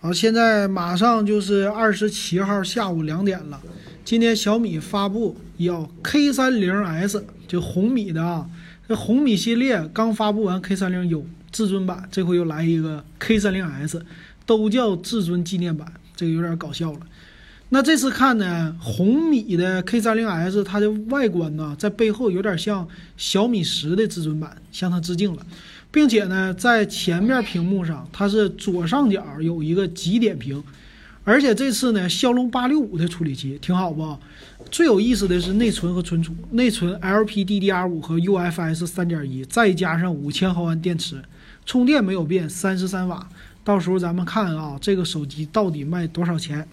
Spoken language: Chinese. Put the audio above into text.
好，现在马上就是二十七号下午两点了。今天小米发布要 K 三零 S，就红米的啊，这红米系列刚发布完 K 三零 U 至尊版，这回又来一个 K 三零 S，都叫至尊纪念版，这个有点搞笑了。那这次看呢，红米的 K 三零 S，它的外观呢，在背后有点像小米十的至尊版，向它致敬了，并且呢，在前面屏幕上，它是左上角有一个极点屏，而且这次呢，骁龙八六五的处理器挺好不？最有意思的是内存和存储，内存 LPDDR5 和 UFS 三点一，再加上五千毫安电池，充电没有变，三十三瓦。到时候咱们看啊，这个手机到底卖多少钱？